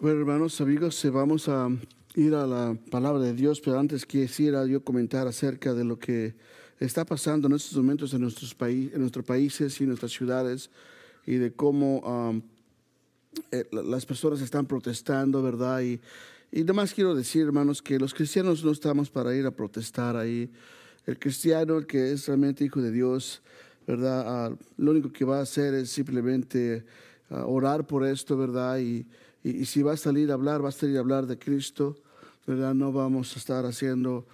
Bueno, hermanos, amigos, eh, vamos a ir a la palabra de Dios, pero antes quisiera yo comentar acerca de lo que está pasando en estos momentos en nuestros, países, en nuestros países y en nuestras ciudades y de cómo eh, las personas están protestando, ¿verdad? Y, y nomás quiero decir, hermanos, que los cristianos no estamos para ir a protestar ahí. El cristiano, el que es realmente hijo de Dios, ¿verdad? Ah, lo único que va a hacer es simplemente ah, orar por esto, ¿verdad? Y, y, si va a salir a hablar, va a salir a hablar de Cristo, ¿verdad? No vamos a estar haciendo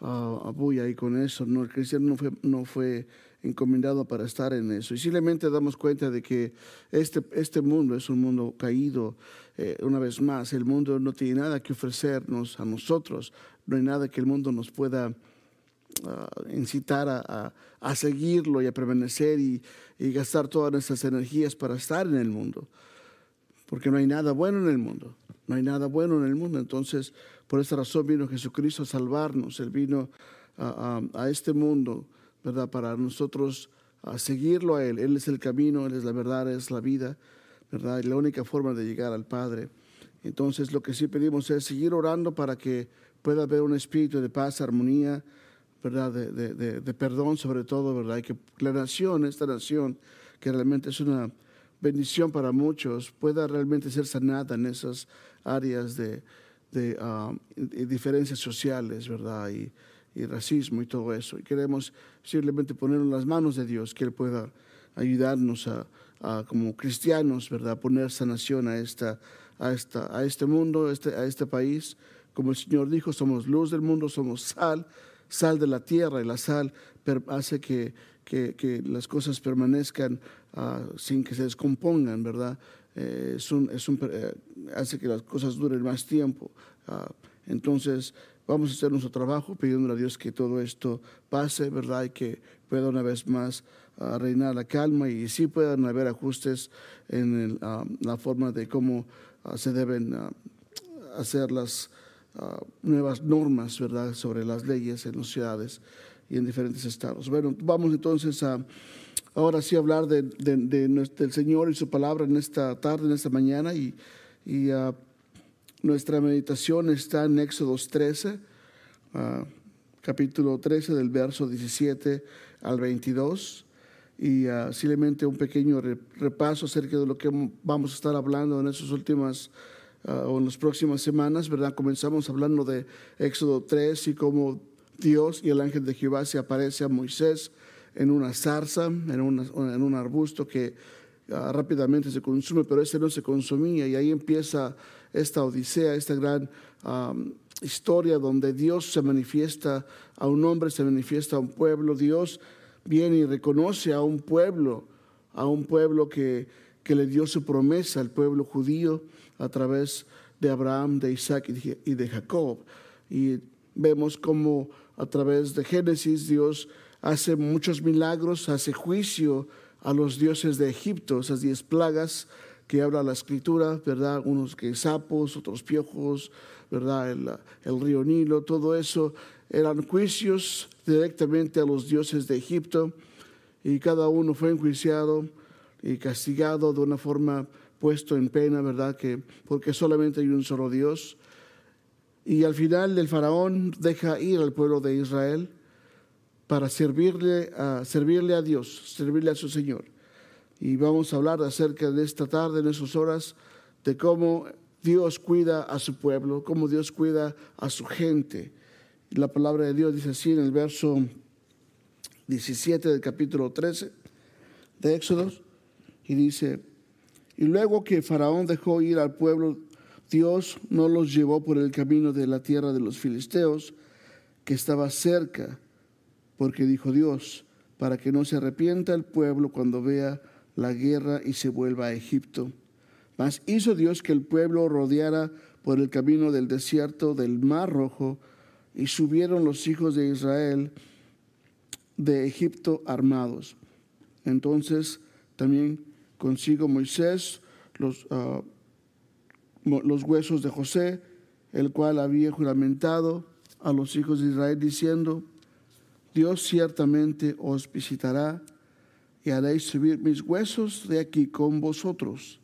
uh, bulla ahí con eso. No, el cristiano no fue, no fue encomendado para estar en eso. Y simplemente damos cuenta de que este, este mundo es un mundo caído. Eh, una vez más, el mundo no tiene nada que ofrecernos a nosotros. No hay nada que el mundo nos pueda incitar a, a, seguirlo y a permanecer y, y, gastar todas nuestras energías para estar en el mundo. Porque no hay nada bueno en el mundo. No hay nada bueno en el mundo. Entonces, por esa razón vino Jesucristo a salvarnos. Él vino a, a este mundo, ¿verdad? Para nosotros a seguirlo a Él. Él es el camino, Él es la verdad, es la vida, ¿verdad? Y la única forma de llegar al Padre. Entonces, lo que sí pedimos es seguir orando para que pueda haber un espíritu de paz, armonía, ¿verdad? De, de, de, perdón sobre todo, ¿verdad? Y que la nación, esta nación, que realmente es una bendición para muchos, pueda realmente ser sanada en esas áreas de, de um, diferencias sociales, ¿verdad? Y, racismo y todo eso. Y queremos simplemente ponerlo en las manos de Dios, que Él pueda ayudarnos a, a como cristianos, ¿verdad? Poner sanación a, esta, a, esta, a este mundo, a este, a este país. Como el Señor dijo, somos luz del mundo, somos sal sal de la tierra y la sal hace que, que, las cosas permanezcan ah, sin que se descompongan, ¿verdad? Eh, es un, eh, hace que las cosas duren más tiempo. Ah, entonces, vamos a hacer nuestro trabajo pidiendo a Dios que todo esto pase, ¿verdad? Y que pueda una vez más ah, reinar la calma y sí puedan haber ajustes en la forma de cómo se deben hacer las nuevas normas, ¿verdad?, sobre las leyes en las ciudades y en diferentes estados. Bueno, vamos entonces a ahora sí hablar de, del Señor y su palabra en esta tarde, en esta mañana, y, y ah, nuestra meditación está en Éxodo 13, ah, capítulo 13, del verso 17 al 22 y uh, simplemente un pequeño repaso acerca de lo que vamos a estar hablando en estas últimas o en las próximas semanas, ¿verdad? Comenzamos hablando de Éxodo 3 y cómo Dios y el ángel de Jehová se aparece a Moisés en una zarza, en, en un arbusto que ah, rápidamente se consume, pero ese no se consumía y ahí empieza esta odisea, esta gran historia donde Dios se manifiesta a un hombre, se manifiesta a un pueblo, Dios viene y reconoce a un pueblo, a un pueblo que, que le dio su promesa al pueblo judío a través de Abraham, de Isaac y de Jacob. Y vemos como a través de Génesis Dios hace muchos milagros, hace juicio a los dioses de Egipto, esas diez plagas que habla la escritura, ¿verdad? Unos que sapos, otros piojos, ¿verdad? El, el, río Nilo, todo eso eran juicios directamente a los dioses de Egipto y cada uno fue enjuiciado y castigado de una forma puesto en pena, ¿verdad? Que porque solamente hay un solo Dios. Y al final el faraón deja ir al pueblo de Israel para servirle a, servirle a Dios, servirle a su Señor. Y vamos a hablar acerca de esta tarde, en esas horas, de cómo Dios cuida a su pueblo, cómo Dios cuida a su gente. La palabra de Dios dice así en el verso 17 del capítulo 13 de Éxodo, y dice, y luego que Faraón dejó ir al pueblo, Dios no los llevó por el camino de la tierra de los filisteos, que estaba cerca, porque dijo Dios, para que no se arrepienta el pueblo cuando vea la guerra y se vuelva a Egipto. Mas hizo Dios que el pueblo rodeara por el camino del desierto del Mar Rojo, y subieron los hijos de Israel de Egipto armados. Entonces también consigo Moisés los, ah, los huesos de José, el cual había juramentado a los hijos de Israel diciendo, Dios ciertamente os visitará y haréis subir mis huesos de aquí con vosotros.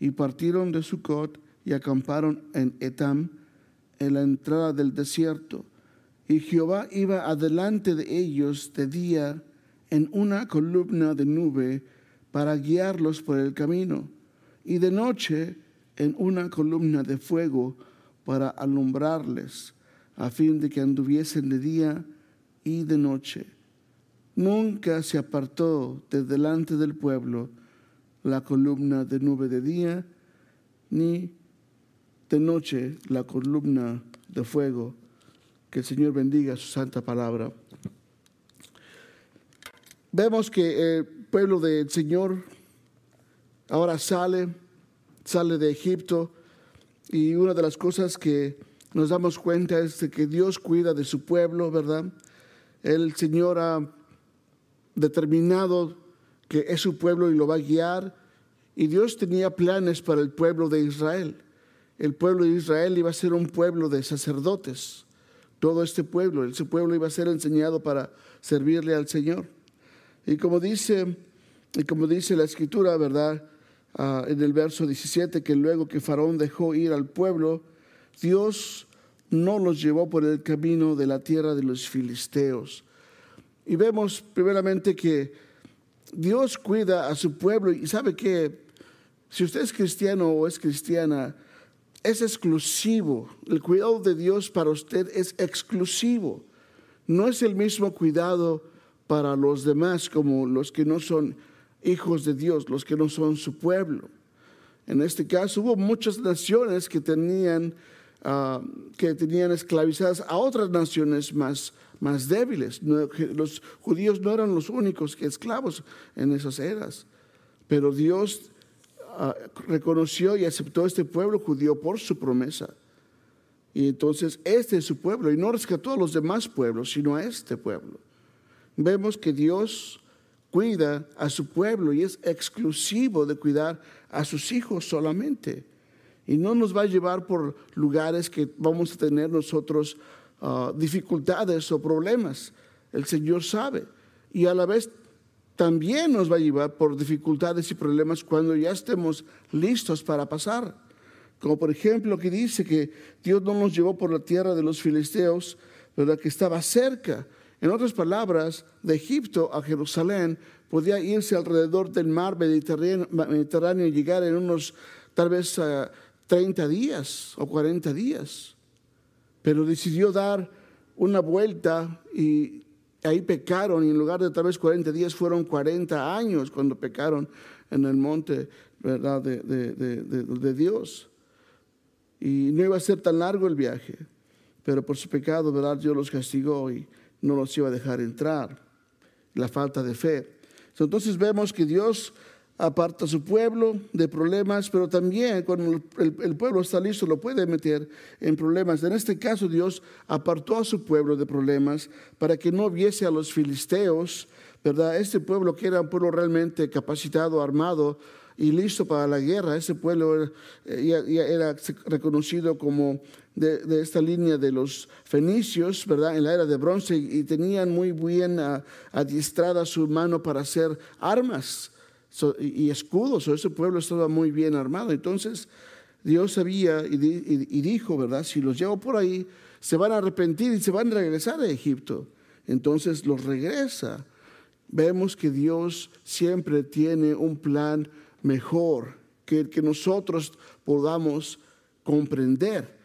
Y partieron de Sucot y acamparon en Etam, en la entrada del desierto. Y Jehová iba adelante de ellos de día en una columna de nube para guiarlos por el camino, y de noche en una columna de fuego para alumbrarles, a fin de que anduviesen de día y de noche. Nunca se apartó de delante del pueblo la columna de nube de día, ni de noche la columna de fuego. Que el Señor bendiga su santa palabra. Vemos que el pueblo del Señor ahora sale, sale de Egipto y una de las cosas que nos damos cuenta es que Dios cuida de su pueblo, ¿verdad? El Señor ha determinado que es su pueblo y lo va a guiar. Y Dios tenía planes para el pueblo de Israel. El pueblo de Israel iba a ser un pueblo de sacerdotes. Todo este pueblo, ese pueblo iba a ser enseñado para servirle al Señor. Y como dice, y como dice la escritura, ¿verdad? Ah, en el verso 17, que luego que Faraón dejó ir al pueblo, Dios no los llevó por el camino de la tierra de los filisteos. Y vemos primeramente que Dios cuida a su pueblo y sabe que si usted es cristiano o es cristiana, es exclusivo. El cuidado de Dios para usted es exclusivo. No es el mismo cuidado para los demás como los que no son hijos de Dios, los que no son su pueblo. En este caso hubo muchas naciones que tenían, ah, que tenían esclavizadas a otras naciones más, más débiles. los judíos no eran los únicos esclavos en esas eras, pero Dios ah, reconoció y aceptó a este pueblo judío por su promesa. Y entonces este es su pueblo y no rescató a los demás pueblos, sino a este pueblo. Vemos que Dios cuida a su pueblo y es exclusivo de cuidar a sus hijos solamente. Y no nos va a llevar por lugares que vamos a tener nosotros Ah, dificultades o problemas. El Señor sabe. Y a la vez también nos va a llevar por dificultades y problemas cuando ya estemos listos para pasar. Como por ejemplo que dice que Dios no nos llevó por la tierra de los filisteos, ¿verdad? que estaba cerca. En otras palabras, de Egipto a Jerusalén podía irse alrededor del mar Mediterráneo, y llegar en unos tal vez 30 ah, días o 40 días pero decidió dar una vuelta y ahí pecaron y en lugar de tal vez 40 días fueron 40 años cuando pecaron en el monte ¿verdad? De, de, Dios. Y no iba a ser tan largo el viaje, pero por su pecado ¿verdad? Dios los castigó y no los iba a dejar entrar. La falta de fe. Entonces vemos que Dios aparta a su pueblo de problemas, pero también cuando el, pueblo está listo lo puede meter en problemas. En este caso Dios apartó a su pueblo de problemas para que no viese a los filisteos, ¿verdad? Este pueblo que era un pueblo realmente capacitado, armado y listo para la guerra, ese pueblo era, era reconocido como de, esta línea de los fenicios, ¿verdad? En la era de bronce y tenían muy bien adiestrada su mano para hacer armas y escudos, o ese pueblo estaba muy bien armado. Entonces Dios sabía y, dijo, ¿verdad? Si los llevo por ahí, se van a arrepentir y se van a regresar a Egipto. Entonces los regresa. Vemos que Dios siempre tiene un plan mejor que el que nosotros podamos comprender.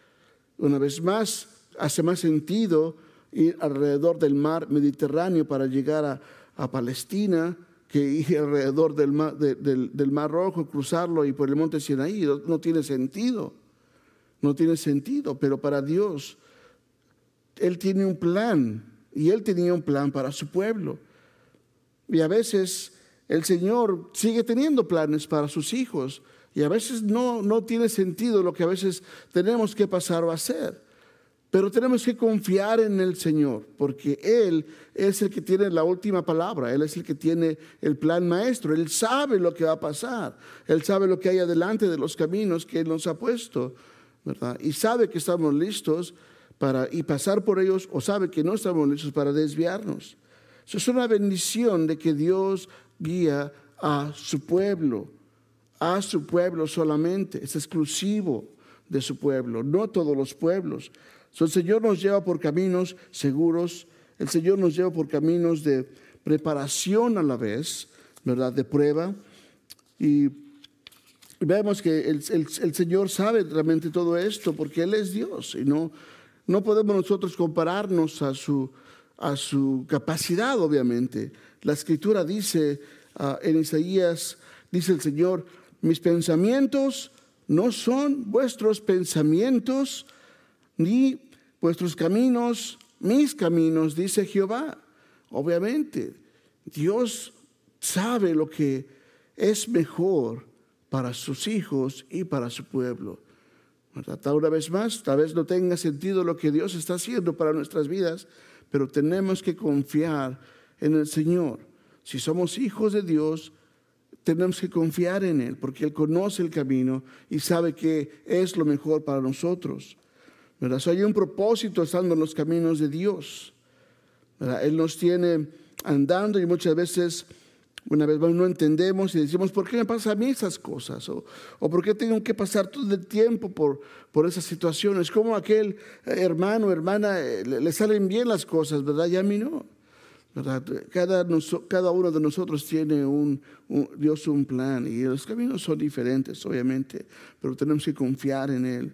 Una vez más, hace más sentido ir alrededor del mar Mediterráneo para llegar a, a Palestina que ir alrededor del mar, del, mar, Rojo, cruzarlo y por el monte Sinaí. No, no tiene sentido. No tiene sentido. Pero para Dios, Él tiene un plan. Y Él tenía un plan para su pueblo. Y a veces el Señor sigue teniendo planes para sus hijos. Y a veces no, no tiene sentido lo que a veces tenemos que pasar o hacer. Pero tenemos que confiar en el Señor, porque Él es el que tiene la última palabra, Él es el que tiene el plan maestro, Él sabe lo que va a pasar, Él sabe lo que hay adelante de los caminos que Él nos ha puesto, ¿verdad? Y sabe que estamos listos para y pasar por ellos, o sabe que no estamos listos para desviarnos. Eso es una bendición de que Dios guía a su pueblo, a su pueblo solamente, es exclusivo de su pueblo, no todos los pueblos. El Señor nos lleva por caminos seguros, el Señor nos lleva por caminos de preparación a la vez, ¿verdad? De prueba. Y vemos que el, Señor sabe realmente todo esto porque Él es Dios y no, no podemos nosotros compararnos a su, a su capacidad, obviamente. La escritura dice ah, en Isaías, dice el Señor, mis pensamientos no son vuestros pensamientos, ni vuestros caminos, mis caminos, dice Jehová. Obviamente, Dios sabe lo que es mejor para sus hijos y para su pueblo. Una vez más, tal vez no tenga sentido lo que Dios está haciendo para nuestras vidas, pero tenemos que confiar en el Señor. Si somos hijos de Dios, tenemos que confiar en Él, porque Él conoce el camino y sabe que es lo mejor para nosotros. ¿Verdad? hay un propósito estando en los caminos de Dios. Él nos tiene andando y muchas veces, una vez más, no entendemos y decimos, ¿por qué me pasa a mí esas cosas? O, o ¿por qué tengo que pasar todo el tiempo por, por esas situaciones? Como aquel hermano, hermana, eh, le, salen bien las cosas, ¿verdad? Y a mí no. Cada, cada uno de nosotros tiene un, Dios un plan y los caminos son diferentes, obviamente, pero tenemos que confiar en Él.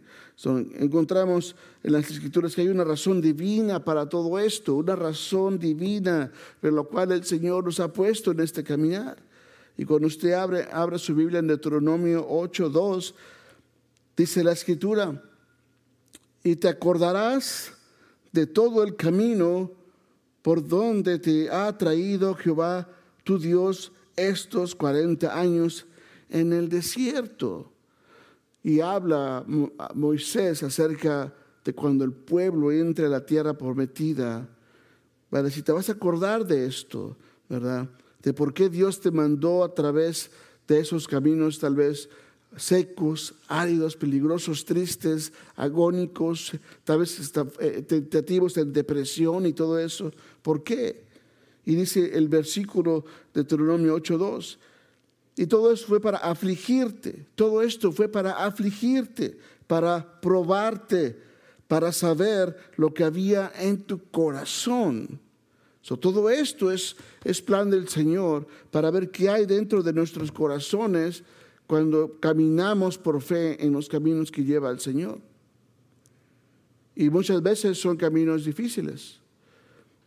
encontramos en las escrituras que hay una razón divina para todo esto, una razón divina por la cual el Señor nos ha puesto en este caminar. Y cuando usted abre, abre su Biblia en Deuteronomio 8.2, dice la escritura, y te acordarás de todo el camino por donde te ha traído Jehová tu Dios estos 40 años en el desierto. Y habla Moisés acerca de cuando el pueblo entre a la tierra prometida. Para si te vas a acordar de esto, ¿verdad? De por qué Dios te mandó a través de esos caminos tal vez secos, áridos, peligrosos, tristes, agónicos, tal vez eh, tentativos de depresión y todo eso. ¿Por qué? Y dice el versículo de Deuteronomio 8.2, y todo eso fue para afligirte, todo esto fue para afligirte, para probarte, para saber lo que había en tu corazón. todo esto es, es plan del Señor para ver qué hay dentro de nuestros corazones cuando caminamos por fe en los caminos que lleva el Señor. Y muchas veces son caminos difíciles.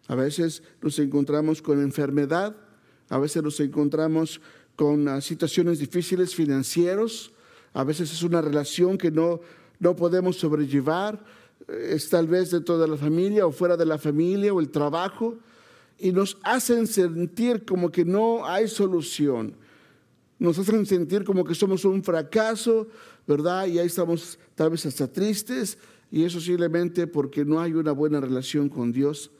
A veces nos encontramos con enfermedad, a veces nos encontramos con ah, situaciones difíciles financieros, a veces es una relación que no, no podemos sobrellevar, es tal vez dentro de la familia o fuera de la familia o el trabajo, y nos hacen sentir como que no hay solución nos hacen sentir como que somos un fracaso, ¿verdad? Y ahí estamos tal vez hasta tristes, y eso simplemente porque no hay una buena relación con Dios,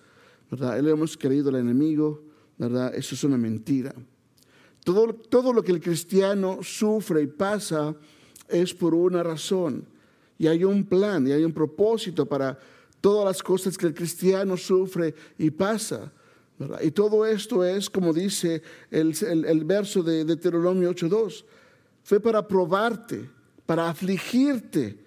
¿verdad? Le hemos creído al enemigo, ¿verdad? Eso es una mentira. Todo, todo lo que el cristiano sufre y pasa es por una razón, y hay un plan, y hay un propósito para todas las cosas que el cristiano sufre y pasa. Y todo esto es, como dice el, verso de Deuteronomio 8.2, fue para probarte, para afligirte,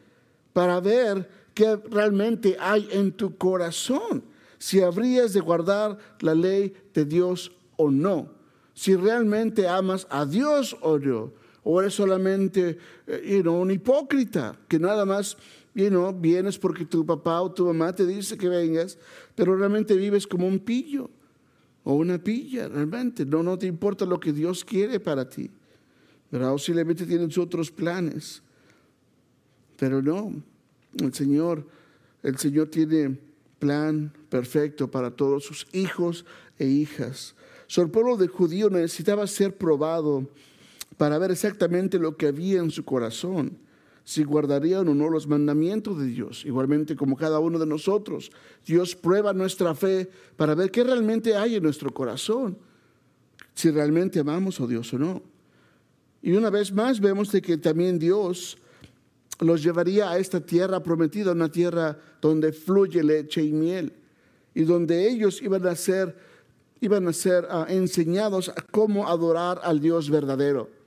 para ver qué realmente hay en tu corazón, si habrías de guardar la ley de Dios o no, si realmente amas a Dios o no, o eres solamente eh, un hipócrita que nada más vienes porque tu papá o tu mamá te dice que vengas, pero realmente vives como un pillo o una pilla, realmente. No, no te importa lo que Dios quiere para ti. ¿verdad? Posiblemente tienes otros planes. Pero no, el Señor, el Señor tiene plan perfecto para todos sus hijos e hijas. So, el pueblo de judío necesitaba ser probado para ver exactamente lo que había en su corazón si guardarían o no los mandamientos de Dios, igualmente como cada uno de nosotros. Dios prueba nuestra fe para ver qué realmente hay en nuestro corazón, si realmente amamos a Dios o no. Y una vez más vemos de que también Dios los llevaría a esta tierra prometida, una tierra donde fluye leche y miel, y donde ellos iban a ser, iban a ser ah, enseñados a cómo adorar al Dios verdadero.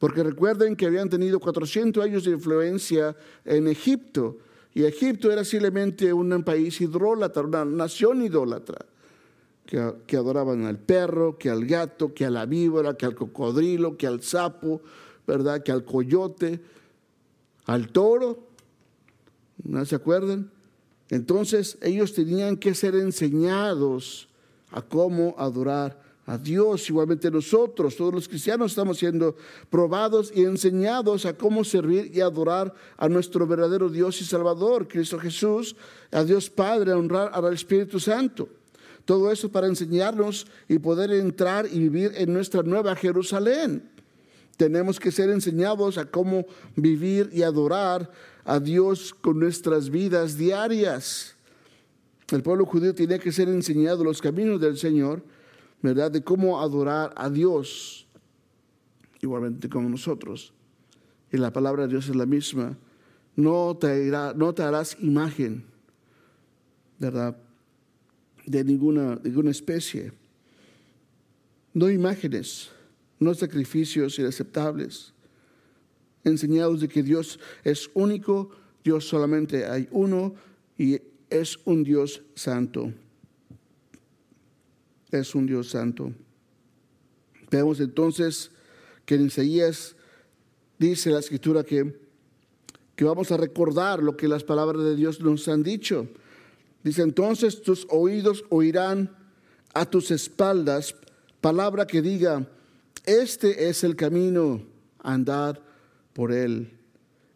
Porque recuerden que habían tenido 400 años de influencia en Egipto. Y Egipto era simplemente un país idólatra, una nación idólatra, que, que, adoraban al perro, que al gato, que a la víbora, que al cocodrilo, que al sapo, ¿verdad? Que al coyote, al toro. ¿No se acuerdan? Entonces ellos tenían que ser enseñados a cómo adorar a Dios. Igualmente nosotros, todos los cristianos, estamos siendo probados y enseñados a cómo servir y adorar a nuestro verdadero Dios y Salvador, Cristo Jesús, a Dios Padre, a honrar al Espíritu Santo. Todo eso para enseñarnos y poder entrar y vivir en nuestra nueva Jerusalén. Tenemos que ser enseñados a cómo vivir y adorar a Dios con nuestras vidas diarias. El pueblo judío tenía que ser enseñado los caminos del Señor, ¿verdad? De cómo adorar a Dios, igualmente como nosotros. Y la palabra de Dios es la misma. No te, harás imagen, ¿verdad? De ninguna, de ninguna especie. No imágenes no sacrificios inaceptables, enseñados de que Dios es único, Dios solamente hay uno y es un Dios santo. Es un Dios santo. Vemos entonces que en Isaías dice la escritura que, que vamos a recordar lo que las palabras de Dios nos han dicho. Dice entonces tus oídos oirán a tus espaldas palabra que diga, este es el camino, andar por él.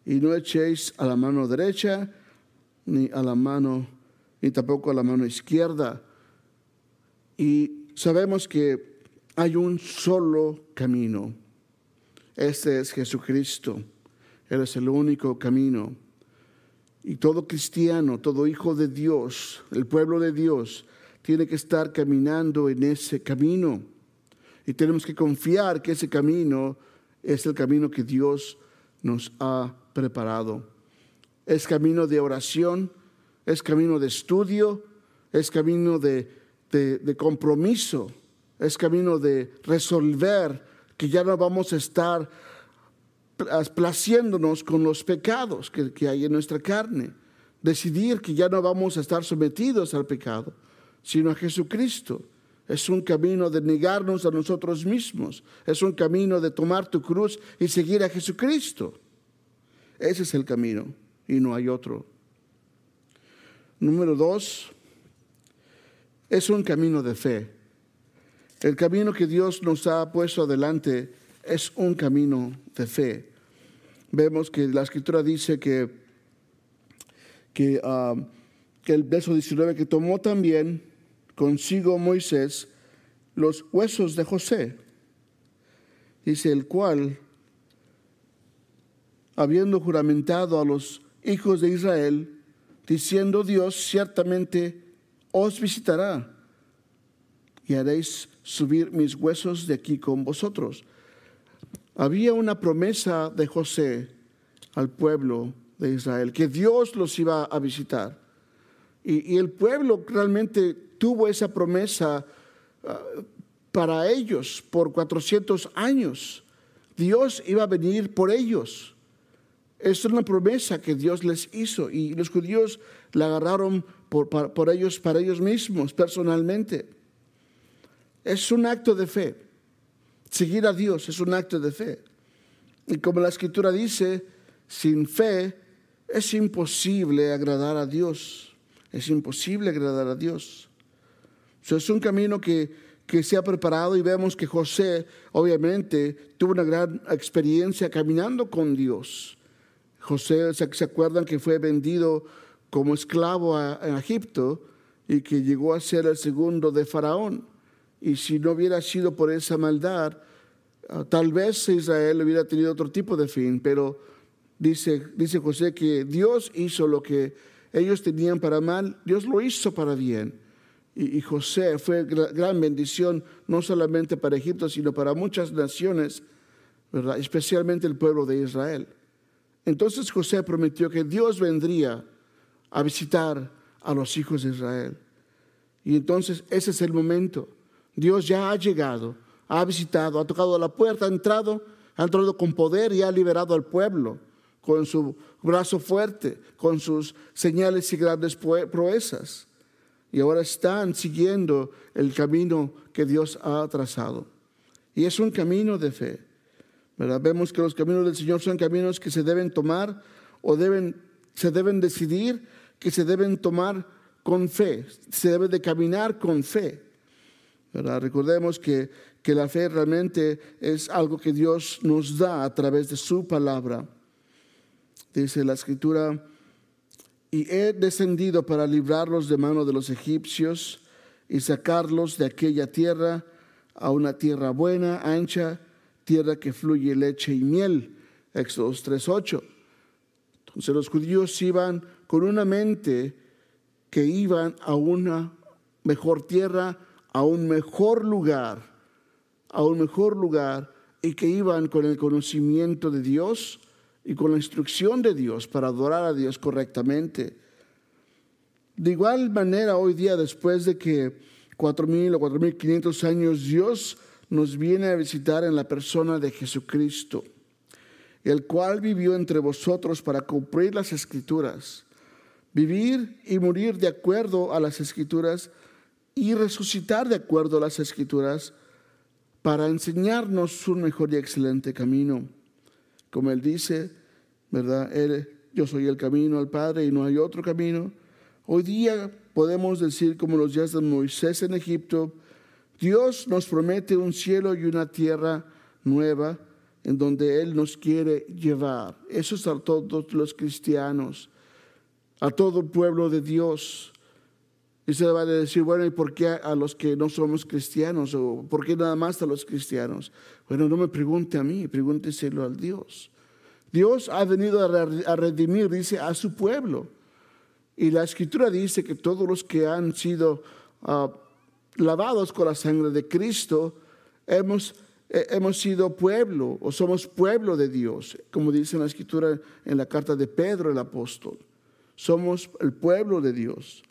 Y no echéis a la mano derecha, ni a la mano, ni tampoco a la mano izquierda. Y sabemos que hay un solo camino. Este es Jesucristo. Él es el único camino. Y todo cristiano, todo hijo de Dios, el pueblo de Dios, tiene que estar caminando en ese camino. Y tenemos que confiar que ese camino es el camino que Dios nos ha preparado. Es camino de oración, es camino de estudio, es camino de, compromiso, es camino de resolver que ya no vamos a estar placiéndonos con los pecados que, que hay en nuestra carne. Decidir que ya no vamos a estar sometidos al pecado, sino a Jesucristo es un camino de negarnos a nosotros mismos. Es un camino de tomar tu cruz y seguir a Jesucristo. Ese es el camino y no hay otro. Número dos, es un camino de fe. El camino que Dios nos ha puesto adelante es un camino de fe. Vemos que la escritura dice que, que, ah, el verso 19, que tomó también consigo Moisés los huesos de José. Dice el cual, habiendo juramentado a los hijos de Israel, diciendo Dios, ciertamente os visitará y haréis subir mis huesos de aquí con vosotros. Había una promesa de José al pueblo de Israel, que Dios los iba a visitar. Y, el pueblo realmente tuvo esa promesa ah, para ellos por 400 años. Dios iba a venir por ellos. Es una promesa que Dios les hizo y los judíos la agarraron por, por ellos, para ellos mismos, personalmente. Es un acto de fe. Seguir a Dios es un acto de fe. Y como la escritura dice, sin fe es imposible agradar a Dios. Es imposible agradar a Dios es un camino que, que se ha preparado y vemos que José obviamente tuvo una gran experiencia caminando con Dios. José, ¿se acuerdan que fue vendido como esclavo a, Egipto y que llegó a ser el segundo de Faraón? Y si no hubiera sido por esa maldad, ah, tal vez Israel hubiera tenido otro tipo de fin, pero dice, dice José que Dios hizo lo que ellos tenían para mal, Dios lo hizo para bien y, José fue gran bendición no solamente para Egipto, sino para muchas naciones, ¿verdad? especialmente el pueblo de Israel. Entonces José prometió que Dios vendría a visitar a los hijos de Israel. Y entonces ese es el momento. Dios ya ha llegado, ha visitado, ha tocado la puerta, ha entrado, Ha entrado con poder y ha liberado al pueblo con su brazo fuerte, con sus señales y grandes proezas. Y ahora están siguiendo el camino que Dios ha trazado. Y es un camino de fe. Vemos que los caminos del Señor son caminos que se deben tomar o deben, se deben decidir, que se deben tomar con fe. Se debe de caminar con fe. Recordemos que, que la fe realmente es algo que Dios nos da a través de su palabra. Dice la escritura, y he descendido para librarlos de mano de los egipcios y sacarlos de aquella tierra a una tierra buena, ancha, tierra que fluye leche y miel. Éxodo 3.8. Entonces los judíos iban con una mente que iban a una mejor tierra, a un mejor lugar, a un mejor lugar, y que iban con el conocimiento de Dios y con la instrucción de Dios para adorar a Dios correctamente. De igual manera, hoy día, después de que 4.000 o 4.500 años, Dios nos viene a visitar en la persona de Jesucristo, el cual vivió entre vosotros para cumplir las escrituras, vivir y morir de acuerdo a las escrituras y resucitar de acuerdo a las escrituras para enseñarnos un mejor y excelente camino. Como él dice, ¿verdad? Él, yo soy el camino al Padre y no hay otro camino. Hoy día podemos decir como los días de Moisés en Egipto, Dios nos promete un cielo y una tierra nueva en donde Él nos quiere llevar. Eso es a todos los cristianos, a todo el pueblo de Dios. Y se va a decir, bueno, ¿y por qué a los que no somos cristianos? ¿O por qué nada más a los cristianos? Bueno, no me pregunte a mí, pregúnteselo al Dios. Dios ha venido a redimir, dice, a su pueblo. Y la escritura dice que todos los que han sido uh, lavados con la sangre de Cristo, hemos, hemos sido pueblo o somos pueblo de Dios, como dice en la escritura en la carta de Pedro el apóstol. Somos el pueblo de Dios.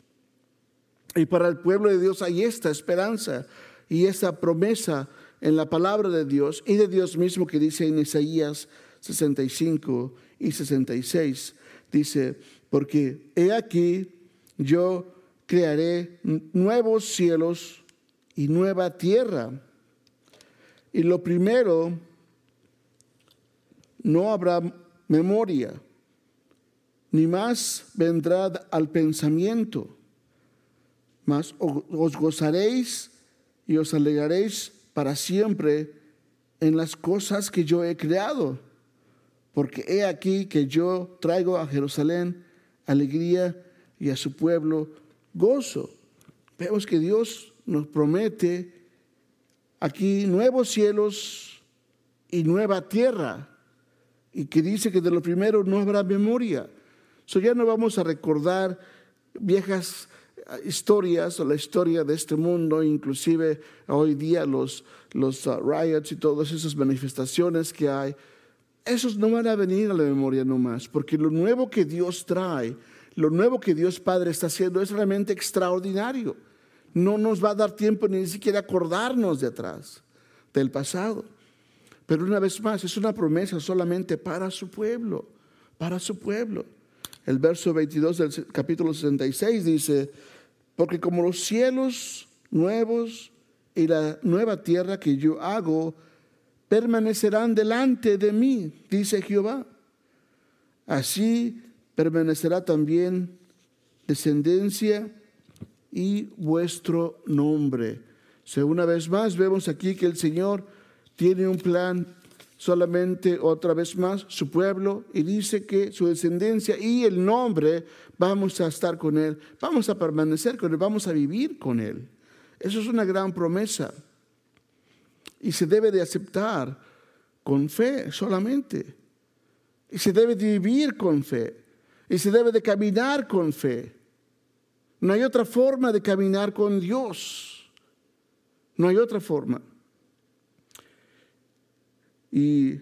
Y para el pueblo de Dios hay esta esperanza y esta promesa en la palabra de Dios y de Dios mismo que dice en Isaías 65 y 66. Dice, porque he aquí yo crearé nuevos cielos y nueva tierra. Y lo primero, no habrá memoria, ni más vendrá al pensamiento, mas os gozaréis y os alegraréis para siempre en las cosas que yo he creado, porque he aquí que yo traigo a Jerusalén alegría y a su pueblo gozo. Vemos que Dios nos promete aquí nuevos cielos y nueva tierra. Y que dice que de lo primero no habrá memoria. So ya no vamos a recordar viejas ah, historias o la historia de este mundo, inclusive hoy día los, los ah, riots y todas esas manifestaciones que hay. Esos no van a venir a la memoria nomás, porque lo nuevo que Dios trae lo nuevo que Dios Padre está haciendo es realmente extraordinario. No nos va a dar tiempo ni siquiera acordarnos de atrás, del pasado. Pero una vez más, es una promesa solamente para su pueblo, para su pueblo. El verso 22 del capítulo 66 dice, porque como los cielos nuevos y la nueva tierra que yo hago permanecerán delante de mí, dice Jehová. Así permanecerá también descendencia y vuestro nombre. una vez más vemos aquí que el Señor tiene un plan solamente otra vez más su pueblo y dice que su descendencia y el nombre vamos a estar con él, vamos a permanecer con él, vamos a vivir con él. Eso es una gran promesa y se debe de aceptar con fe solamente y se debe de vivir con fe. Y se debe de caminar con fe. No hay otra forma de caminar con Dios. No hay otra forma. Y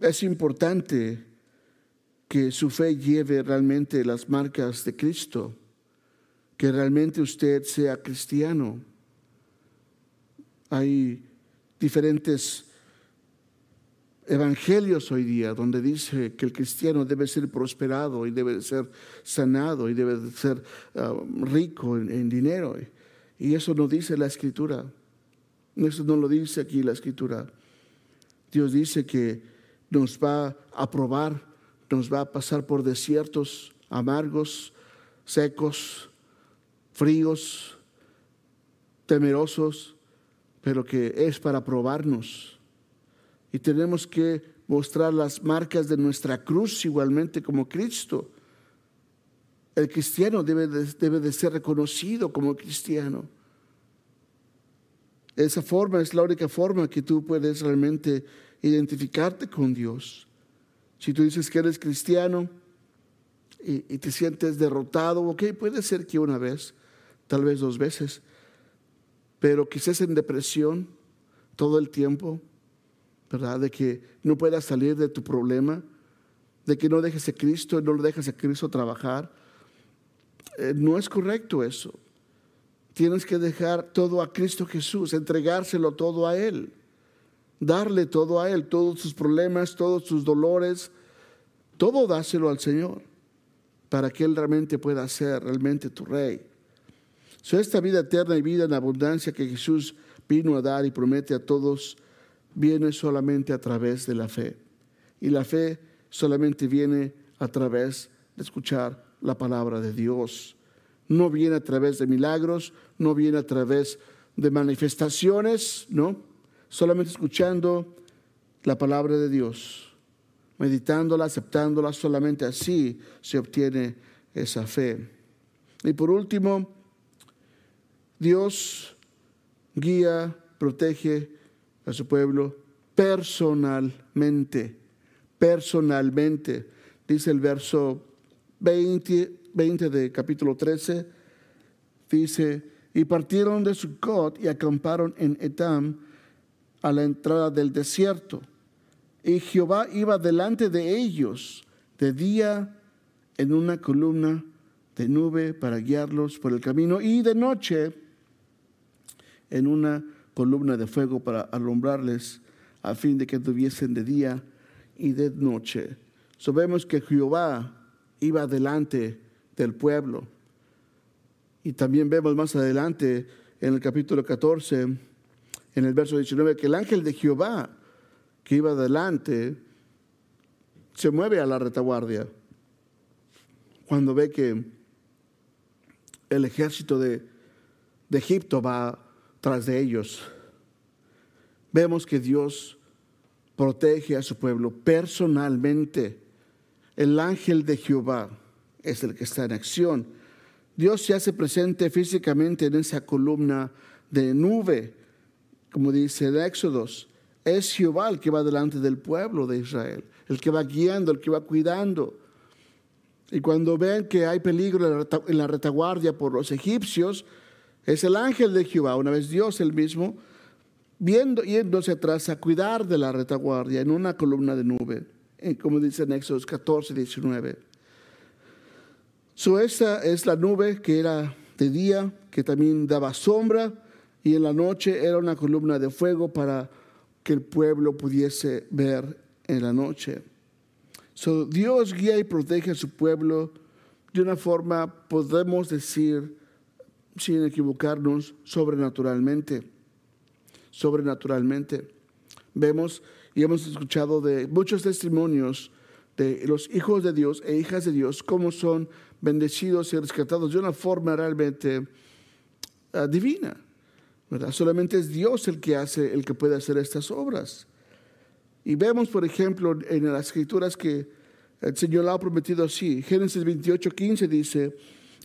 es importante que su fe lleve realmente las marcas de Cristo, que realmente usted sea cristiano. Hay diferentes evangelios hoy día donde dice que el cristiano debe ser prosperado y debe ser sanado y debe ser ah, rico en, dinero. Y eso no dice la escritura. Eso no lo dice aquí la escritura. Dios dice que nos va a probar, nos va a pasar por desiertos amargos, secos, fríos, temerosos, pero que es para probarnos y tenemos que mostrar las marcas de nuestra cruz igualmente como Cristo. El cristiano debe de, debe de ser reconocido como cristiano. Esa forma es la única forma que tú puedes realmente identificarte con Dios. Si tú dices que eres cristiano y, y, te sientes derrotado, ok, puede ser que una vez, tal vez dos veces, pero quizás en depresión todo el tiempo, ¿verdad? De que no puedas salir de tu problema, de que no dejes a Cristo, no lo dejes a Cristo trabajar. Eh, no es correcto eso. Tienes que dejar todo a Cristo Jesús, entregárselo todo a Él, darle todo a Él, todos sus problemas, todos sus dolores, todo dáselo al Señor, para que Él realmente pueda ser realmente tu Rey. So, esta vida eterna y vida en abundancia que Jesús vino a dar y promete a todos viene solamente a través de la fe. Y la fe solamente viene a través de escuchar la palabra de Dios. No viene a través de milagros, no viene a través de manifestaciones, ¿no? Solamente escuchando la palabra de Dios, meditándola, aceptándola, solamente así se obtiene esa fe. Y por último, Dios guía, protege a su pueblo personalmente, personalmente. Dice el verso 20, 20 de capítulo 13, dice, y partieron de Sucot y acamparon en Etam a la entrada del desierto. Y Jehová iba delante de ellos de día en una columna de nube para guiarlos por el camino y de noche en una columna de fuego para alumbrarles a fin de que tuviesen de día y de noche. Sabemos que Jehová iba delante del pueblo. Y también vemos más adelante en el capítulo 14, en el verso 19, que el ángel de Jehová que iba delante se mueve a la retaguardia cuando ve que el ejército de, de Egipto va tras de ellos. Vemos que Dios protege a su pueblo personalmente. El ángel de Jehová es el que está en acción. Dios se hace presente físicamente en esa columna de nube, como dice el Éxodos. Es Jehová el que va delante del pueblo de Israel, el que va guiando, el que va cuidando. Y cuando ven que hay peligro en la retaguardia por los egipcios, es el ángel de Jehová, una vez Dios el mismo, viendo, yéndose atrás a cuidar de la retaguardia en una columna de nube, como dice en Éxodo 14, 19. So, esa es la nube que era de día, que también daba sombra, y en la noche era una columna de fuego para que el pueblo pudiese ver en la noche. So, Dios guía y protege a su pueblo de una forma, podemos decir, sin equivocarnos, sobrenaturalmente. Sobrenaturalmente. Vemos y hemos escuchado de muchos testimonios de los hijos de Dios e hijas de Dios, cómo son bendecidos y rescatados de una forma realmente ah, divina. ¿verdad? Solamente es Dios el que hace, el que puede hacer estas obras. Y vemos, por ejemplo, en las escrituras que el Señor ha prometido así. Génesis 28, 15 dice,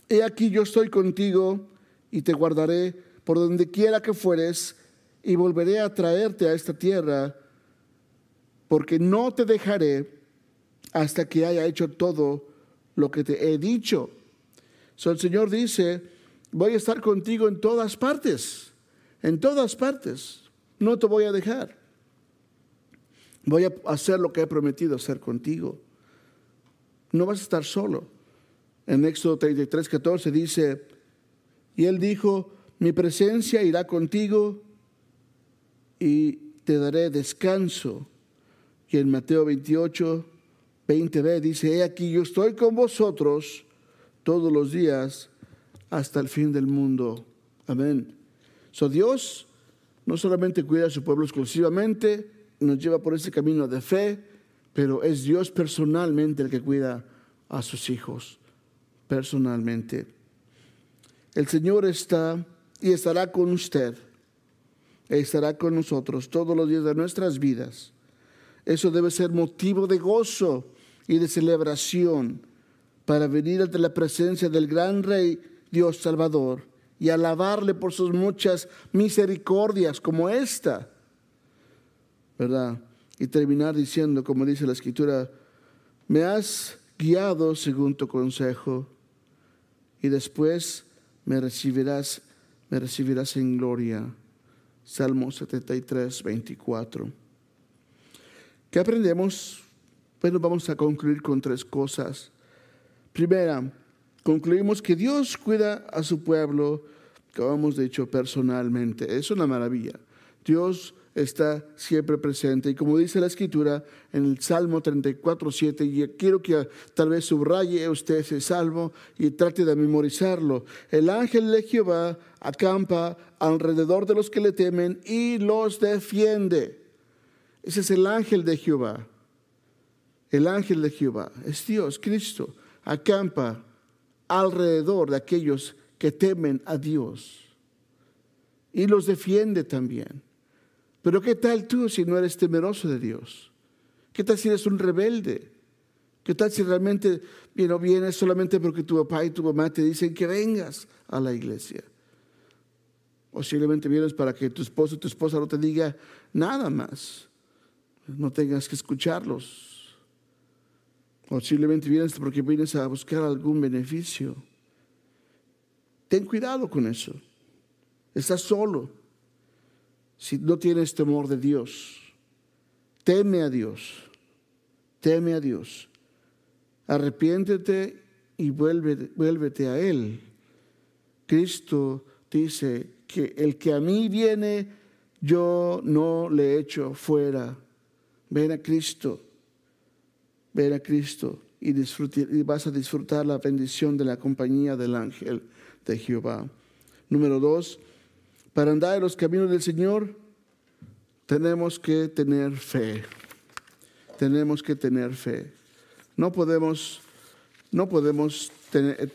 He aquí yo estoy contigo y te guardaré por donde quiera que fueres y volveré a traerte a esta tierra, porque no te dejaré hasta que haya hecho todo lo que te he dicho. So, el Señor dice, voy a estar contigo en todas partes, en todas partes, no te voy a dejar. Voy a hacer lo que he prometido hacer contigo. No vas a estar solo. En Éxodo 33, 14 dice, y él dijo, mi presencia irá contigo y te daré descanso. Y en Mateo 28, 20b dice, he aquí yo estoy con vosotros todos los días hasta el fin del mundo. Amén. So Dios no solamente cuida a su pueblo exclusivamente, nos lleva por ese camino de fe, pero es Dios personalmente el que cuida a sus hijos, personalmente. El Señor está y estará con usted, estará con nosotros todos los días de nuestras vidas. Eso debe ser motivo de gozo y de celebración para venir ante la presencia del gran Rey Dios Salvador y alabarle por sus muchas misericordias como esta. ¿Verdad? Y terminar diciendo, como dice la Escritura, me has guiado según tu consejo y después me recibirás, me recibirás en gloria. Salmo 73, 24. ¿Qué aprendemos? Bueno, vamos a concluir con tres cosas. Primera, concluimos que Dios cuida a su pueblo, como hemos dicho, personalmente. Es una maravilla. Dios está siempre presente. Y como dice la escritura en el Salmo 34, 7, y quiero que tal vez subraye usted ese salmo y trate de memorizarlo. El ángel de Jehová acampa alrededor de los que le temen y los defiende. Ese es el ángel de Jehová. El ángel de Jehová es Dios, Cristo acampa alrededor de aquellos que temen a Dios y los defiende también. Pero ¿qué tal tú si no eres temeroso de Dios? ¿Qué tal si eres un rebelde? ¿Qué tal si realmente no vienes solamente porque tu papá y tu mamá te dicen que vengas a la iglesia? O simplemente vienes para que tu esposo o tu esposa no te diga nada más. No tengas que escucharlos. O simplemente vienes porque vienes a buscar algún beneficio. Ten cuidado con eso. Estás solo. Si no tienes temor de Dios, teme a Dios. Teme a Dios. Arrepiéntete y vuélvete a Él. Cristo dice que el que a mí viene, yo no le echo fuera. Ven a Cristo ver a Cristo y, y vas a disfrutar la bendición de la compañía del ángel de Jehová. Número dos, para andar en los caminos del Señor tenemos que tener fe. Tenemos que tener fe. No podemos, no podemos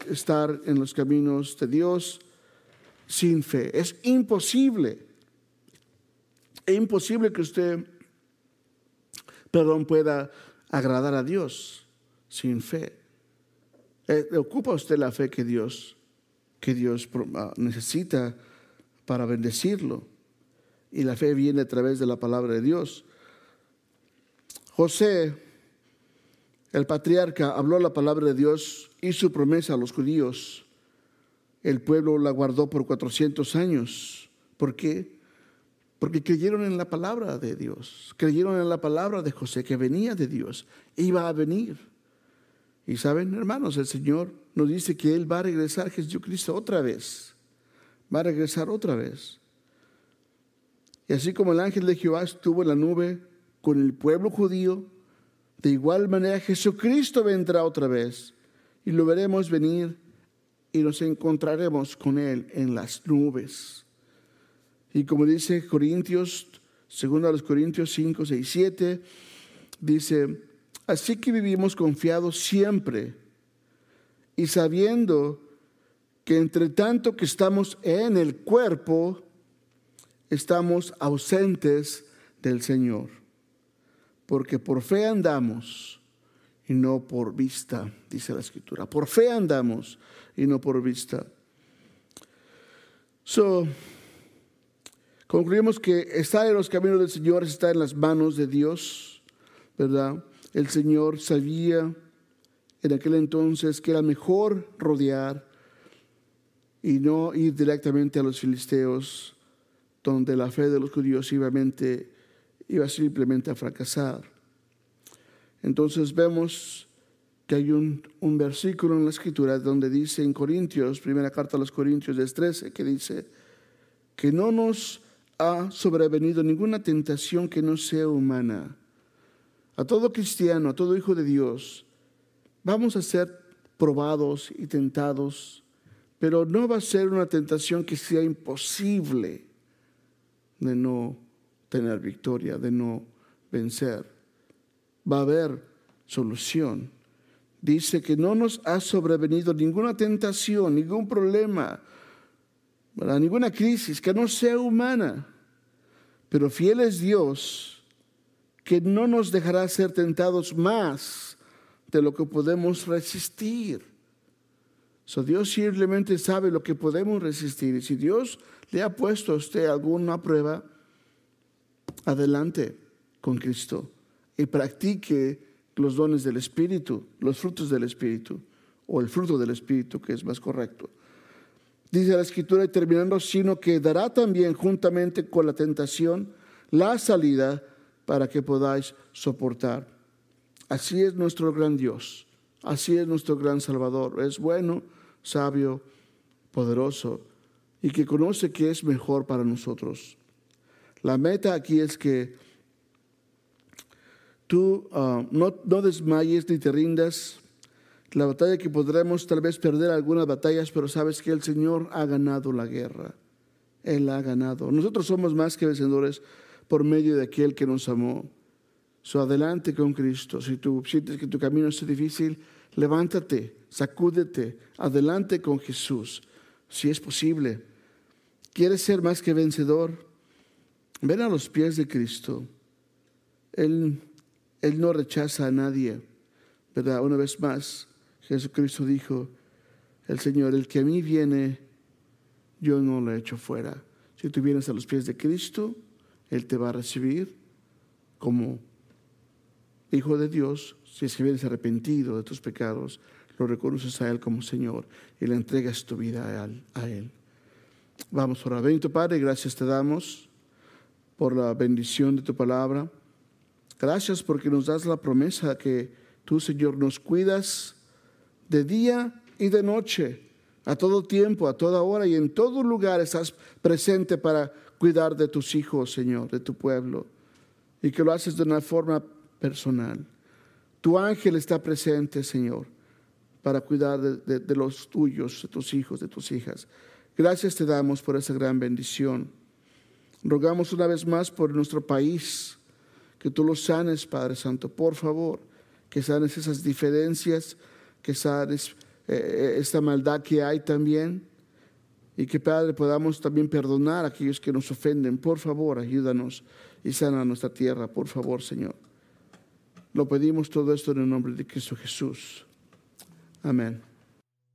estar en los caminos de Dios sin fe. Es imposible. Es imposible que usted, perdón, pueda agradar a Dios sin fe. Eh, ¿Ocupa usted la fe que Dios, que Dios ah, necesita para bendecirlo? Y la fe viene a través de la palabra de Dios. José, el patriarca, habló la palabra de Dios y su promesa a los judíos. El pueblo la guardó por 400 años. ¿Por qué? porque creyeron en la palabra de Dios, creyeron en la palabra de José que venía de Dios, iba a venir. Y saben, hermanos, el Señor nos dice que Él va a regresar Jesucristo otra vez, va a regresar otra vez. Y así como el ángel de Jehová estuvo en la nube con el pueblo judío, de igual manera Jesucristo vendrá otra vez y lo veremos venir y nos encontraremos con Él en las nubes. Y como dice Corintios, segundo a los Corintios 5, 6, 7, dice, así que vivimos confiados siempre y sabiendo que entre tanto que estamos en el cuerpo, estamos ausentes del Señor. Porque por fe andamos y no por vista, dice la Escritura. Por fe andamos y no por vista. So, Concluimos que estar en los caminos del Señor está en las manos de Dios, ¿verdad? El Señor sabía en aquel entonces que era mejor rodear y no ir directamente a los filisteos, donde la fe de los judíos iba, simplemente a fracasar. Entonces vemos que hay un, un, versículo en la escritura donde dice en Corintios, primera carta a los Corintios 13, que dice que no nos ha sobrevenido ninguna tentación que no sea humana. a todo cristiano, a todo hijo de Dios, vamos a ser probados y tentados, pero no va a ser una tentación que sea imposible de no tener victoria, de no vencer. Va a haber solución. Dice que no nos ha sobrevenido ninguna tentación, ningún problema, ninguna crisis que no sea humana. Pero fiel es Dios que no nos dejará ser tentados más de lo que podemos resistir. So, Dios simplemente sabe lo que podemos resistir. Y si Dios le ha puesto a usted alguna prueba, adelante con Cristo y practique los dones del Espíritu, los frutos del Espíritu, o el fruto del Espíritu, que es más correcto. Dice la Escritura, y terminando, sino que dará también juntamente con la tentación la salida para que podáis soportar. Así es nuestro gran Dios, así es nuestro gran Salvador. Es bueno, sabio, poderoso y que conoce que es mejor para nosotros. La meta aquí es que tú ah, no, desmayes ni te rindas. La batalla que podremos tal vez perder algunas batallas, pero sabes que el Señor ha ganado la guerra. Él ha ganado. Nosotros somos más que vencedores por medio de aquel que nos amó. So, adelante con Cristo. Si tú sientes que tu camino es difícil, levántate, sacúdete, adelante con Jesús, si es posible. ¿Quieres ser más que vencedor? Ven a los pies de Cristo. Él, él no rechaza a nadie, ¿verdad? Una vez más, Jesucristo dijo, el Señor, el que a mí viene, yo no lo echo fuera. Si tú vienes a los pies de Cristo, Él te va a recibir como Hijo de Dios, si es que vienes arrepentido de tus pecados, lo reconoces a Él como Señor y le entregas tu vida a Él. Vamos a orar. Bendito Padre, gracias te damos por la bendición de tu palabra. Gracias porque nos das la promesa que tú, Señor, nos cuidas de día y de noche, a todo tiempo, a toda hora y en todo lugar estás presente para cuidar de tus hijos, Señor, de tu pueblo, y que lo haces de una forma personal. Tu ángel está presente, Señor, para cuidar de, los tuyos, de tus hijos, de tus hijas. Gracias te damos por esa gran bendición. Rogamos una vez más por nuestro país, que tú lo sanes, Padre Santo, por favor, que sanes esas diferencias, que sanes eh, eh, esta maldad que hay también, y que, Padre, podamos también perdonar a aquellos que nos ofenden. Por favor, ayúdanos y sana nuestra tierra, por favor, Señor. Lo pedimos todo esto en el nombre de Cristo Jesús. Amén.